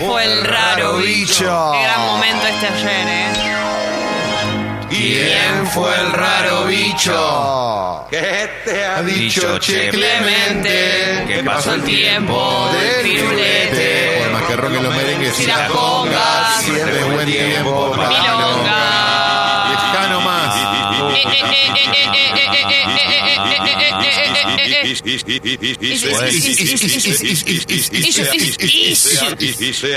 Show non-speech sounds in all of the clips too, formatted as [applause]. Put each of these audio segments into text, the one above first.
fue el raro bicho? Qué gran momento este ayer, ¿eh? ¿Quién fue el raro bicho? ¿Qué te ha dicho Che Clemente, que pasó el tiempo del firulete. Por más que los merengues Si las congas, siempre es buen tiempo para milonga. Y se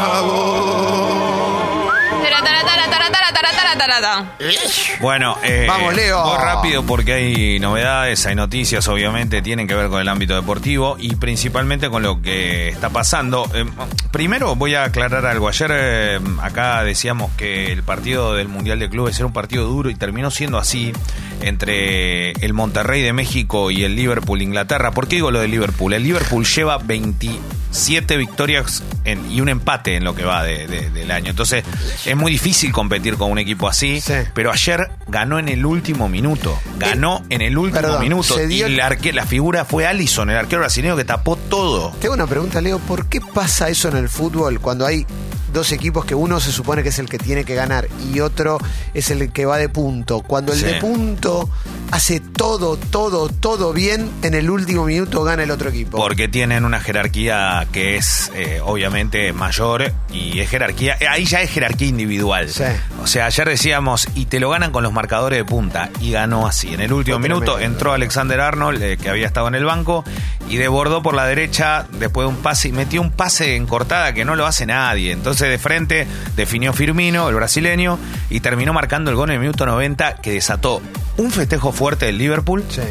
acabó. Bueno, eh, Vamos, Leo. voy rápido porque hay novedades, hay noticias, obviamente, tienen que ver con el ámbito deportivo y principalmente con lo que está pasando. Eh, primero voy a aclarar algo. Ayer eh, acá decíamos que el partido del Mundial de Clubes era un partido duro y terminó siendo así entre el Monterrey de México y el Liverpool Inglaterra. ¿Por qué digo lo de Liverpool? El Liverpool lleva 27 victorias en- y un empate en lo que va de- de- del año. Entonces es muy difícil competir con un equipo así. Sí. Pero ayer ganó en el último minuto. Ganó en el último perdón, minuto. dio- Y la, la figura fue Allison, el arquero brasileño que tapó todo. Tengo una pregunta, Leo. ¿Por qué pasa eso en el fútbol cuando hay dos equipos que uno se supone que es el que tiene que ganar y otro es el que va de punto? Cuando el Sí. de punto hace todo, todo, todo bien, en el último minuto gana el otro equipo. Porque tienen una jerarquía que es eh, obviamente mayor y es jerarquía. eh, Ahí ya es jerarquía individual. Sí. O sea, ayer decíamos, y te lo ganan con los marcadores de punta. Y ganó así. En el último Fue minuto tremendo. entró Alexander Arnold, eh, que había estado en el banco, y desbordó por la derecha después de un pase y metió un pase en cortada que no lo hace nadie. Entonces de frente definió Firmino, el brasileño, y terminó marcando el gol en el minuto 90 que desató un festejo fuerte del Liverpool. Sí.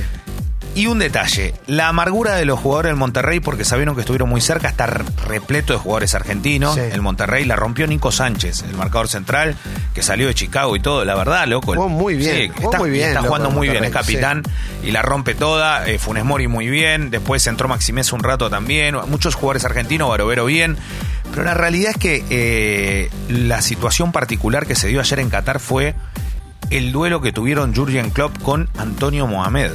Y un detalle, la amargura de los jugadores del Monterrey, porque sabieron que estuvieron muy cerca, está re- repleto de jugadores argentinos. Sí. El Monterrey la rompió Nico Sánchez, el marcador central, que salió de Chicago y todo. La verdad, loco. Jugó muy bien, jugó está, muy bien, Está loco, jugando muy bien, es capitán y la rompe toda. Eh, Funes Mori muy bien. Después entró Maximés un rato también. Muchos jugadores argentinos, Barovero bien. Pero la realidad es que eh, la situación particular que se dio ayer en Qatar fue el duelo que tuvieron Jurgen Klopp con Antonio Mohamed.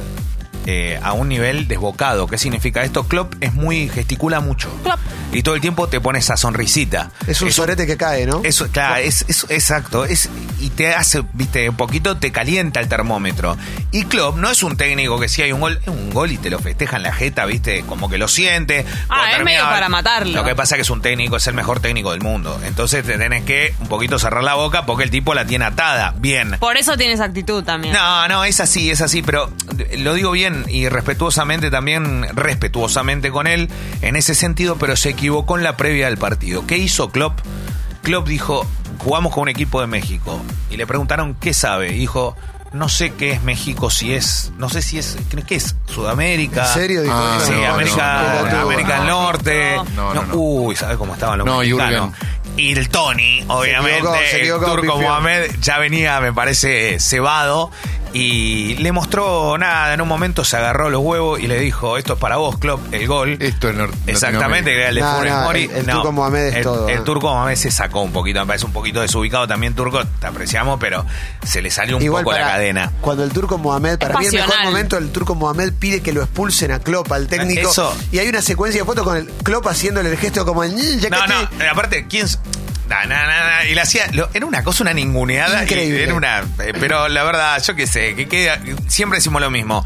Eh, a un nivel desbocado. ¿Qué significa esto? Klopp es muy, gesticula mucho. Klopp. Y todo el tiempo te pone esa sonrisita. Es un Eso- sorete que cae, ¿no? eso, claro, es, es- exacto. Es, y te hace, viste, un poquito te calienta el termómetro. Y Klopp no es un técnico que si hay un gol, es un gol y te lo festeja en la jeta, viste, como que lo siente. Ah, es medio para matarlo. Lo que pasa es que es un técnico, es el mejor técnico del mundo. Entonces te tenés que un poquito cerrar la boca porque el tipo la tiene atada. Bien. Por eso tienes actitud también. No, no, es así, es así, pero lo digo bien y respetuosamente también, respetuosamente con él en ese sentido, pero se equivocó en la previa del partido. ¿Qué hizo Klopp? Klopp dijo, jugamos con un equipo de México y le preguntaron qué sabe. Y dijo, no sé qué es México, si es, no sé si es, ¿qué es? Sudamérica. ¿En serio? Dijo, Ah, Sí, no, América, no, no, América del no. Norte. No, no, no. Uy, ¿sabes cómo estaban los No, mexicanos? Y el Tony, obviamente, equivocó, se el turco. Mohamed ya venía, me parece, cebado. Y le mostró nada, en un momento se agarró los huevos y le dijo, esto es para vos, Klopp, el gol. Esto es nor- Exactamente, que era el de No, Funes no, Mori. el- el turco Mohamed es el, todo, El turco Mohamed se sacó un poquito, me parece un poquito desubicado también turco, te apreciamos, pero se le salió un Igual poco la cadena. Cuando el turco Mohamed, para mí el mejor momento, el turco Mohamed pide que lo expulsen a Klopp, al técnico. Eso. Y hay una secuencia de fotos con el Klopp haciéndole el gesto como el "Mm, ya que No, te-". no, aparte, ¿quién? S- Na, na, na, na, y le hacía, lo- era una cosa, una ninguneada. y Increíble. Era una, eh, pero la verdad, yo qué sé, que queda, siempre decimos lo mismo.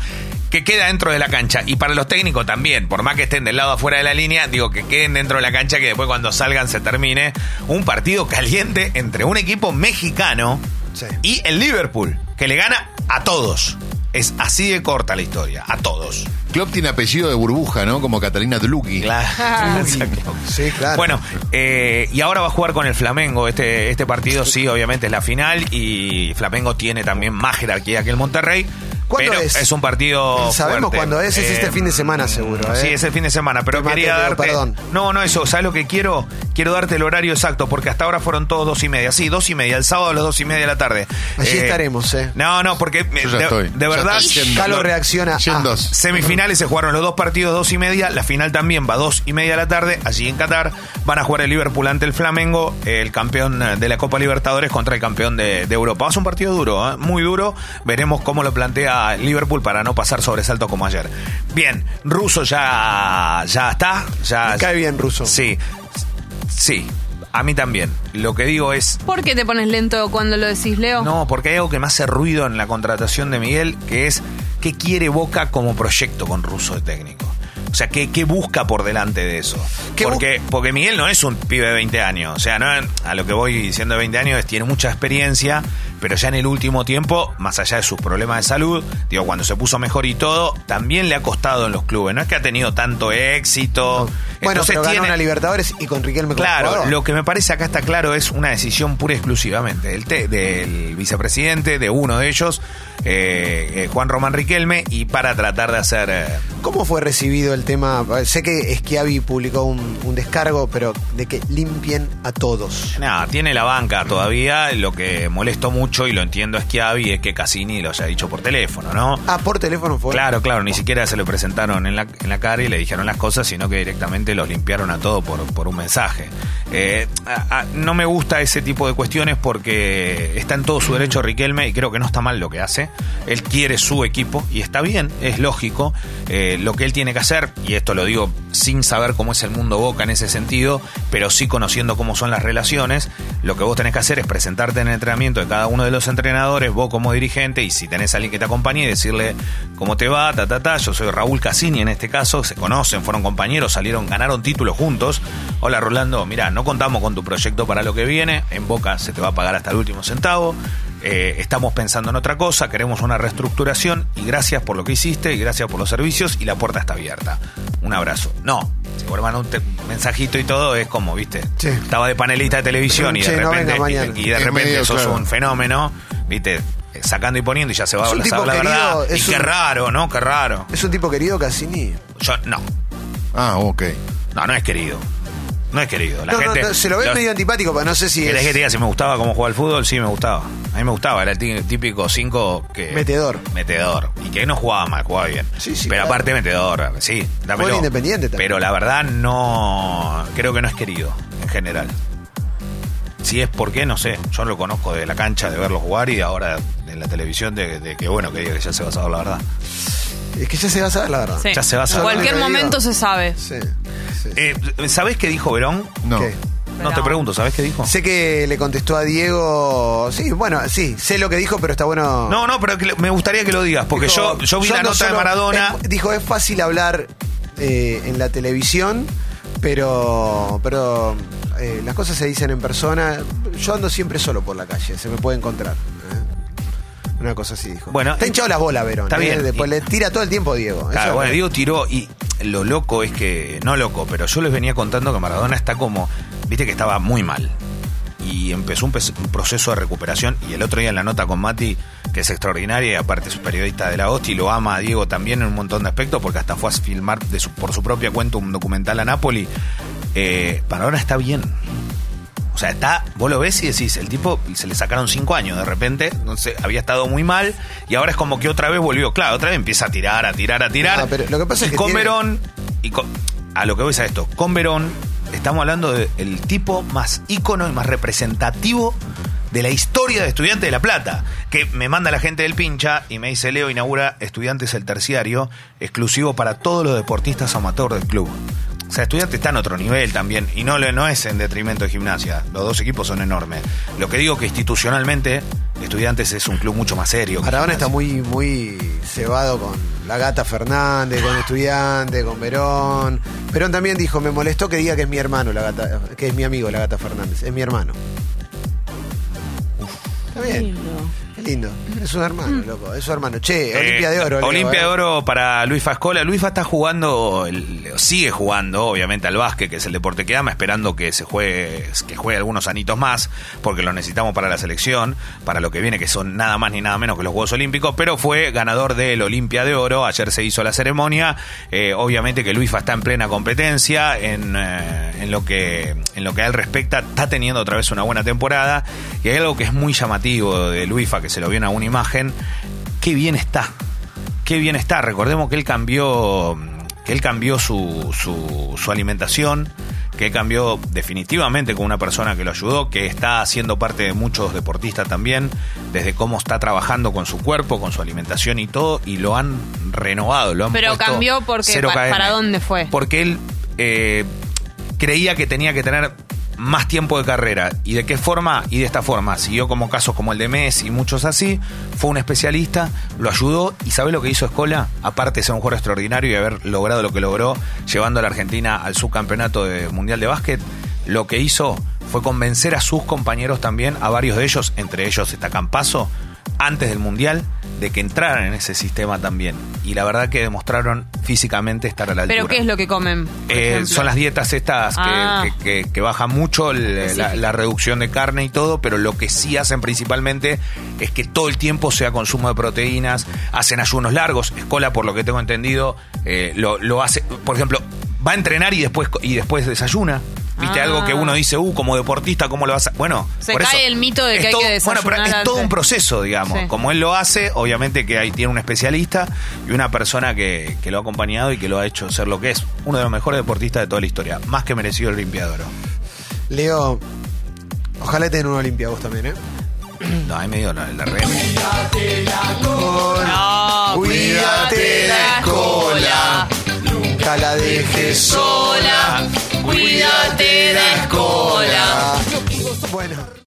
Que queda dentro de la cancha. Y para los técnicos también, por más que estén del lado afuera de la línea, digo que queden dentro de la cancha, que después cuando salgan se termine un partido caliente entre un equipo mexicano Sí. y el Liverpool, que le gana a todos. Es así de corta la historia, a todos. Klopp tiene apellido de burbuja, ¿no? Como Catalina Dluki. Claro. [laughs] Exacto. Sí, claro. Bueno, eh, y ahora va a jugar con el Flamengo. Este, este partido sí, obviamente es la final y Flamengo tiene también más jerarquía que el Monterrey. ¿Cuándo pero es? un partido. Sabemos fuerte. cuándo es, es este fin de semana seguro, ¿eh? Sí, es el fin de semana, pero quería darte. perdón. No, no, eso. ¿Sabes lo que quiero? Quiero darte el horario exacto, porque hasta ahora fueron todos dos y media. Sí, dos y media. El sábado a las dos y media de la tarde. Allí Eh, estaremos, ¿eh? No, no, porque Yo ya de, estoy. de verdad. Calo reacciona. Yendo. Ah, Semifinales se jugaron los dos partidos dos y media, la final también va dos y media de la tarde, allí en Qatar van a jugar el Liverpool ante el Flamengo, el campeón de la Copa Libertadores contra el campeón de, de Europa. Va a ser un partido duro, ¿eh? muy duro, veremos cómo lo plantea Liverpool para no pasar sobresaltos como ayer. Bien, Russo ya, ya está. Ya, Me cae bien Russo. Sí, sí, a mí también. Lo que digo es, ¿Por qué te pones lento cuando lo decís, Leo? no, porque hay algo que me hace ruido en la contratación de Miguel, que es qué quiere Boca como proyecto con Russo de técnico. O sea, ¿qué, qué busca por delante de eso? ¿Qué Porque, porque Miguel no es un pibe de 20 años. O sea, no, a lo que voy diciendo de 20 años es tiene mucha experiencia, pero ya en el último tiempo, más allá de sus problemas de salud, digo, cuando se puso mejor y todo, también le ha costado en los clubes. No es que ha tenido tanto éxito. Bueno, Entonces pero ganó tiene- una Libertadores y con Riquelme Claro, lo que me parece acá está claro es una decisión pura y exclusivamente del, te- del vicepresidente, de uno de ellos, eh, eh, Juan Román Riquelme, y para tratar de hacer... eh, ¿Cómo fue recibido el tema? Sé que Schiavi publicó un, un descargo, pero de que limpien a todos. Nada, tiene la banca todavía. Lo que molesto mucho, y lo entiendo a Schiavi, es que Cassini lo haya dicho por teléfono, ¿no? Ah, por teléfono fue. Claro, claro, ni siquiera se lo presentaron en la, en la cara y le dijeron las cosas, sino que directamente los limpiaron a todo por, por un mensaje. Eh, no me gusta ese tipo de cuestiones porque está en todo su derecho Riquelme y creo que no está mal lo que hace. Él quiere su equipo y está bien, es lógico. Eh, lo que él tiene que hacer, y esto lo digo sin saber cómo es el mundo Boca en ese sentido, pero sí conociendo cómo son las relaciones, lo que vos tenés que hacer es presentarte en el entrenamiento de cada uno de los entrenadores, vos como dirigente, y si tenés a alguien que te acompañe, decirle cómo te va, ta, ta, ta. Yo soy Raúl Cassini en este caso, se conocen, fueron compañeros, salieron, ganaron títulos juntos. Hola Rolando, mira, no contamos con tu proyecto para lo que viene, en Boca se te va a pagar hasta el último centavo. Eh, estamos pensando en otra cosa, queremos una reestructuración y gracias por lo que hiciste y gracias por los servicios y la puerta está abierta. Un abrazo. No, si vuelvan un te- mensajito y todo es como, viste, Sí. estaba de panelista de televisión y de Che, no repente, venga mañana. y de Es repente medio, sos claro. un fenómeno, viste, sacando y poniendo y ya se va a un la, verdad. Y qué un- raro, ¿no? Qué raro. ¿Es un tipo querido Cassini? Yo, no, Ah, ok. no, no es querido. No es querido. La no, gente, no, se lo ve los- medio antipático, pero no sé si ¿Querés es... que te diga si me gustaba cómo jugaba al fútbol? Sí, me gustaba. A mí me gustaba, era el tí- típico 5 que... Metedor. Metedor. Y que no jugaba mal, jugaba bien. Sí, sí, Pero claro. aparte metedor, sí, dámelo. Fue Independiente también. Pero la verdad no... Creo que no es querido, en general. Si es por qué, no sé. Yo lo conozco de la cancha, de verlo jugar y ahora en la televisión de, de que, bueno, que diga que ya se va a saber la verdad. Es que ya se va a saber la verdad. Sí. Ya se va a En cualquier momento se sabe. Sí, sí. Eh, ¿Sabés qué dijo Verón? No. ¿Qué? No te pregunto, ¿sabés qué dijo? Sé que le contestó a Diego. Sí, bueno, sí, sé lo que dijo, pero está bueno. No, no, pero que me gustaría que lo digas, porque Dijo, yo, yo vi la nota de Maradona. es- dijo, es fácil hablar eh, en la televisión, pero, pero eh, las cosas se dicen en persona. Yo ando siempre solo por la calle, se me puede encontrar. ¿eh? Una cosa así dijo. Bueno, está hinchado las bolas, Verón. está ¿eh? bien. Después Y- le tira todo el tiempo Diego. Claro, Eso- bueno, Diego tiró y lo loco es que, no loco, pero yo les venía contando que Maradona está como, viste que estaba muy mal. Y empezó un, un proceso de recuperación y el otro día en la nota con Mati, que es extraordinaria y aparte es periodista de la OSTI, lo ama a Diego también en un montón de aspectos porque hasta fue a filmar de su- por su propia cuenta un documental a Nápoli. Eh, Maradona está bien. O sea, está, vos lo ves y decís, el tipo se le sacaron cinco años de repente, sé, había estado muy mal y ahora es como que otra vez volvió, claro, otra vez empieza a tirar, a tirar, a tirar. No, pero lo que pasa y es que con tiene- Verón, y con- a lo que voy es a esto, con Verón estamos hablando del tipo más ícono y más representativo de la historia de Estudiantes de La Plata, que me manda la gente del pincha y me dice, Leo inaugura Estudiantes el terciario, exclusivo para todos los deportistas amateurs del club. O sea, Estudiantes está en otro nivel también, y no, le- no es en detrimento de gimnasia, los dos equipos son enormes. Lo que digo que institucionalmente, Estudiantes es un club mucho más serio. Maradona está muy, muy cebado con la gata Fernández, con estudiante, con Verón. Verón también dijo, me molestó que diga que es mi hermano la gata, que es mi amigo la gata Fernández, es mi hermano. Está bien, Lindo. Es su hermano, loco, es su hermano. Che, Eh, Olimpia de Oro. Olimpia de Oro para Luis Fascola. Luis está jugando, sigue jugando, obviamente, al básquet, que es el deporte que ama, esperando que se juegue, que juegue algunos anitos más, porque lo necesitamos para la selección, para lo que viene, que son nada más ni nada menos que los Juegos Olímpicos, pero fue ganador del Olimpia de Oro. Ayer se hizo la ceremonia. Eh, obviamente que Luis está en plena competencia en, eh, en lo que en lo que a él respecta, está teniendo otra vez una buena temporada. Y hay algo que es muy llamativo de Luifa, que se lo vio en alguna imagen. Qué bien está. Qué bien está. Recordemos que él cambió que él cambió su, su, su alimentación, que él cambió definitivamente con una persona que lo ayudó, que está haciendo parte de muchos deportistas también, desde cómo está trabajando con su cuerpo, con su alimentación y todo, y lo han renovado, lo han Pero cambió porque, pa-. ¿para dónde fue? Porque él eh, creía que tenía que tener más tiempo de carrera. ¿Y de qué forma? Y de esta forma. Siguió como casos como el de Messi y muchos así. Fue un especialista, lo ayudó. ¿Y sabe lo que hizo Escola? Aparte de ser un jugador extraordinario y haber logrado lo que logró, llevando a la Argentina al subcampeonato de mundial de básquet, lo que hizo fue convencer a sus compañeros también, a varios de ellos, entre ellos está Campazo, antes del Mundial, de que entraran en ese sistema también. Y la verdad que demostraron físicamente estar a la altura. ¿Pero qué es lo que comen? Eh, son las dietas estas que, Ah. que, que- que bajan mucho el- la, la reducción de carne y todo, pero lo que sí hacen principalmente es que todo el tiempo sea consumo de proteínas, hacen ayunos largos. Escola, por lo que tengo entendido, eh, lo, lo hace, por ejemplo, va a entrenar y después, y después desayuna. ¿Viste? Ah. Algo que uno dice, uh, como deportista, ¿cómo lo vas a...? Bueno, Se por cae eso el mito de que hay todo- que Bueno, pero es todo un proceso, digamos. Sí. Como él lo hace, obviamente que ahí tiene un especialista y una persona que, que lo ha acompañado y que lo ha hecho ser lo que es. Uno de los mejores deportistas de toda la historia. Más que merecido el limpiador. Leo, ojalá te den una Olimpia vos también, ¿eh? [clears throat] No, ahí me dio la, la re- No, Cuídate la escola, nunca la dejes sola. Cuídate de escola. Bueno.